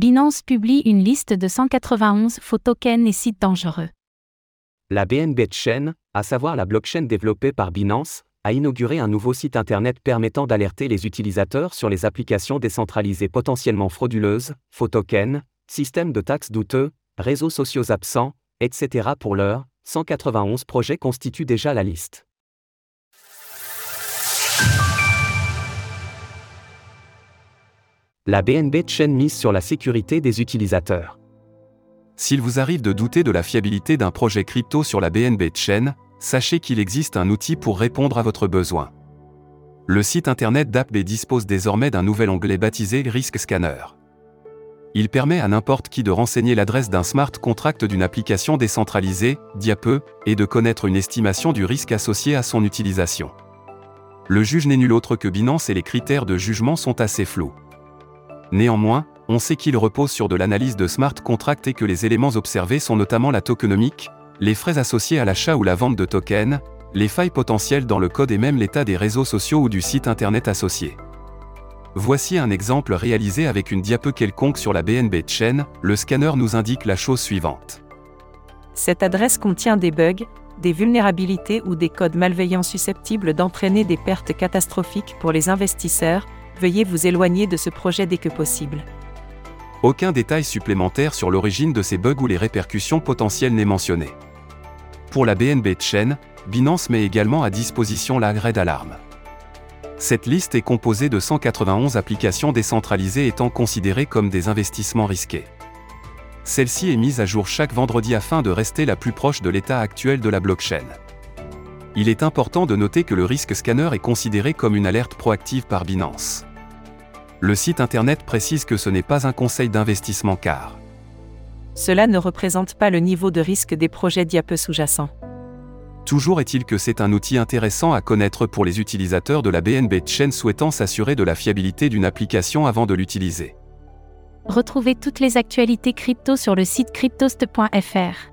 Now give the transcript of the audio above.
Binance publie une liste de 191 faux tokens et sites dangereux. La BNB Chain, à savoir la blockchain développée par Binance, a inauguré un nouveau site internet permettant d'alerter les utilisateurs sur les applications décentralisées potentiellement frauduleuses, faux tokens, systèmes de taxes douteux, réseaux sociaux absents, etc. Pour l'heure, 191 projets constituent déjà la liste. La BNB Chain mise sur la sécurité des utilisateurs. S'il vous arrive de douter de la fiabilité d'un projet crypto sur la BNB Chain, sachez qu'il existe un outil pour répondre à votre besoin. Le site internet d'AppB dispose désormais d'un nouvel onglet baptisé Risk Scanner. Il permet à n'importe qui de renseigner l'adresse d'un smart contract d'une application décentralisée, Diape, et de connaître une estimation du risque associé à son utilisation. Le juge n'est nul autre que Binance et les critères de jugement sont assez flous. Néanmoins, on sait qu'il repose sur de l'analyse de smart contract et que les éléments observés sont notamment la tokenomique, les frais associés à l'achat ou la vente de tokens, les failles potentielles dans le code et même l'état des réseaux sociaux ou du site internet associé. Voici un exemple réalisé avec une diapo quelconque sur la BNB Chain, le scanner nous indique la chose suivante. Cette adresse contient des bugs, des vulnérabilités ou des codes malveillants susceptibles d'entraîner des pertes catastrophiques pour les investisseurs, veuillez vous éloigner de ce projet dès que possible. Aucun détail supplémentaire sur l'origine de ces bugs ou les répercussions potentielles n'est mentionné. Pour la BNB Chain, Binance met également à disposition la grade d'alarme. Cette liste est composée de 191 applications décentralisées étant considérées comme des investissements risqués. Celle-ci est mise à jour chaque vendredi afin de rester la plus proche de l'état actuel de la blockchain. Il est important de noter que le risque scanner est considéré comme une alerte proactive par Binance le site internet précise que ce n'est pas un conseil d'investissement car cela ne représente pas le niveau de risque des projets diape sous-jacents. Toujours est-il que c'est un outil intéressant à connaître pour les utilisateurs de la BNB Chain souhaitant s'assurer de la fiabilité d'une application avant de l'utiliser. Retrouvez toutes les actualités crypto sur le site cryptost.fr.